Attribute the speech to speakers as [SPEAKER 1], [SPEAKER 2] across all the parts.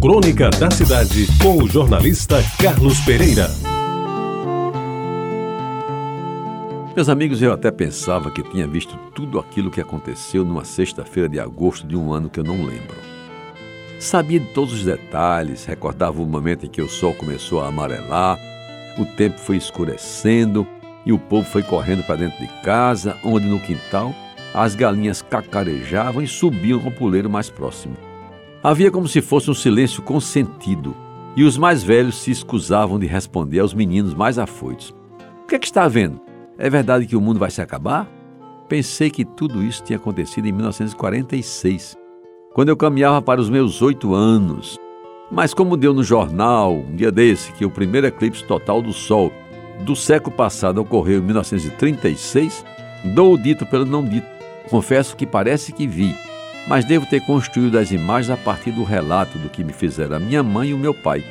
[SPEAKER 1] Crônica da Cidade, com o jornalista Carlos Pereira.
[SPEAKER 2] Meus amigos, eu até pensava que tinha visto tudo aquilo que aconteceu numa sexta-feira de agosto de um ano que eu não lembro. Sabia de todos os detalhes, recordava o momento em que o sol começou a amarelar, o tempo foi escurecendo e o povo foi correndo para dentro de casa, onde no quintal as galinhas cacarejavam e subiam ao puleiro mais próximo. Havia como se fosse um silêncio consentido, e os mais velhos se escusavam de responder aos meninos mais afoitos. O que é que está havendo? É verdade que o mundo vai se acabar? Pensei que tudo isso tinha acontecido em 1946, quando eu caminhava para os meus oito anos. Mas como deu no jornal, um dia desse, que o primeiro eclipse total do Sol do século passado ocorreu em 1936, dou o dito pelo não dito. Confesso que parece que vi, mas devo ter construído as imagens a partir do relato do que me fizeram a minha mãe e o meu pai,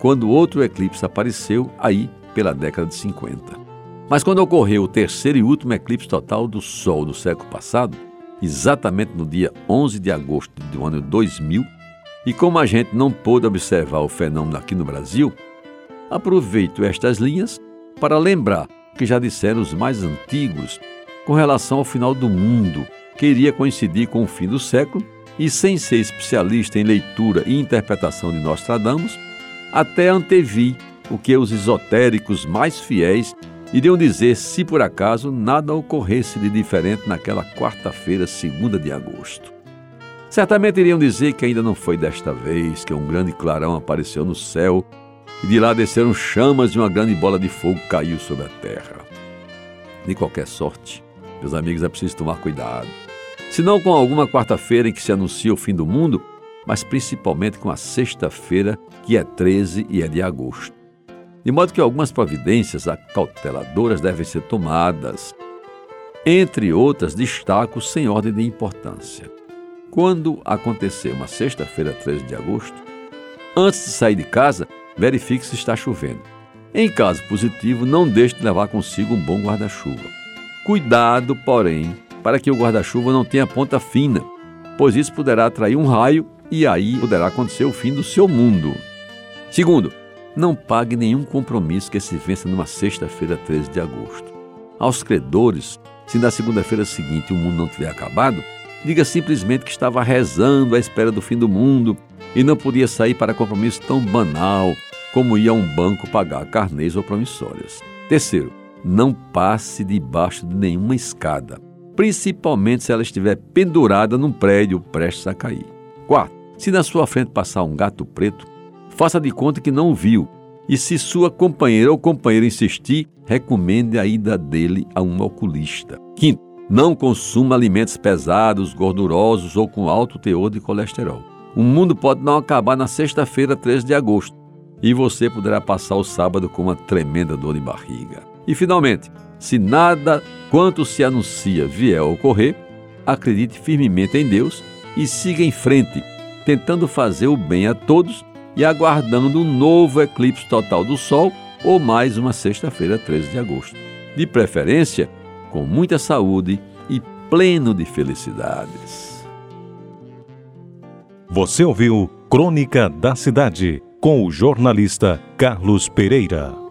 [SPEAKER 2] quando outro eclipse apareceu aí pela década de 50. Mas quando ocorreu o terceiro e último eclipse total do Sol do século passado, exatamente no dia 11 de agosto do ano 2000, e como a gente não pôde observar o fenômeno aqui no Brasil, aproveito estas linhas para lembrar que já disseram os mais antigos com relação ao final do mundo, que iria coincidir com o fim do século, e sem ser especialista em leitura e interpretação de Nostradamus, até antevi o que os esotéricos mais fiéis iriam dizer se por acaso nada ocorresse de diferente naquela quarta-feira, segunda de agosto. Certamente iriam dizer que ainda não foi desta vez que um grande clarão apareceu no céu e de lá desceram chamas e uma grande bola de fogo caiu sobre a terra. De qualquer sorte, meus amigos, é preciso tomar cuidado. Se não com alguma quarta-feira em que se anuncia o fim do mundo, mas principalmente com a sexta-feira, que é 13 e é de agosto. De modo que algumas providências acauteladoras devem ser tomadas. Entre outras, destaco sem ordem de importância. Quando acontecer uma sexta-feira, 13 de agosto, antes de sair de casa, verifique se está chovendo. Em caso positivo, não deixe de levar consigo um bom guarda-chuva. Cuidado, porém, para que o guarda-chuva não tenha ponta fina, pois isso poderá atrair um raio e aí poderá acontecer o fim do seu mundo. Segundo, não pague nenhum compromisso que se vença numa sexta-feira, 13 de agosto. Aos credores, se na segunda-feira seguinte o mundo não tiver acabado, diga simplesmente que estava rezando à espera do fim do mundo e não podia sair para compromisso tão banal como ir a um banco pagar carnês ou promissórias. Terceiro, não passe debaixo de nenhuma escada principalmente se ela estiver pendurada num prédio prestes a cair. Quarto, se na sua frente passar um gato preto, faça de conta que não viu. E se sua companheira ou companheiro insistir, recomende a ida dele a um oculista. Quinto, não consuma alimentos pesados, gordurosos ou com alto teor de colesterol. O mundo pode não acabar na sexta-feira, 13 de agosto, e você poderá passar o sábado com uma tremenda dor de barriga. E finalmente, se nada quanto se anuncia vier a ocorrer, acredite firmemente em Deus e siga em frente, tentando fazer o bem a todos e aguardando um novo eclipse total do Sol ou mais uma sexta-feira, 13 de agosto. De preferência, com muita saúde e pleno de felicidades.
[SPEAKER 1] Você ouviu Crônica da Cidade com o jornalista Carlos Pereira.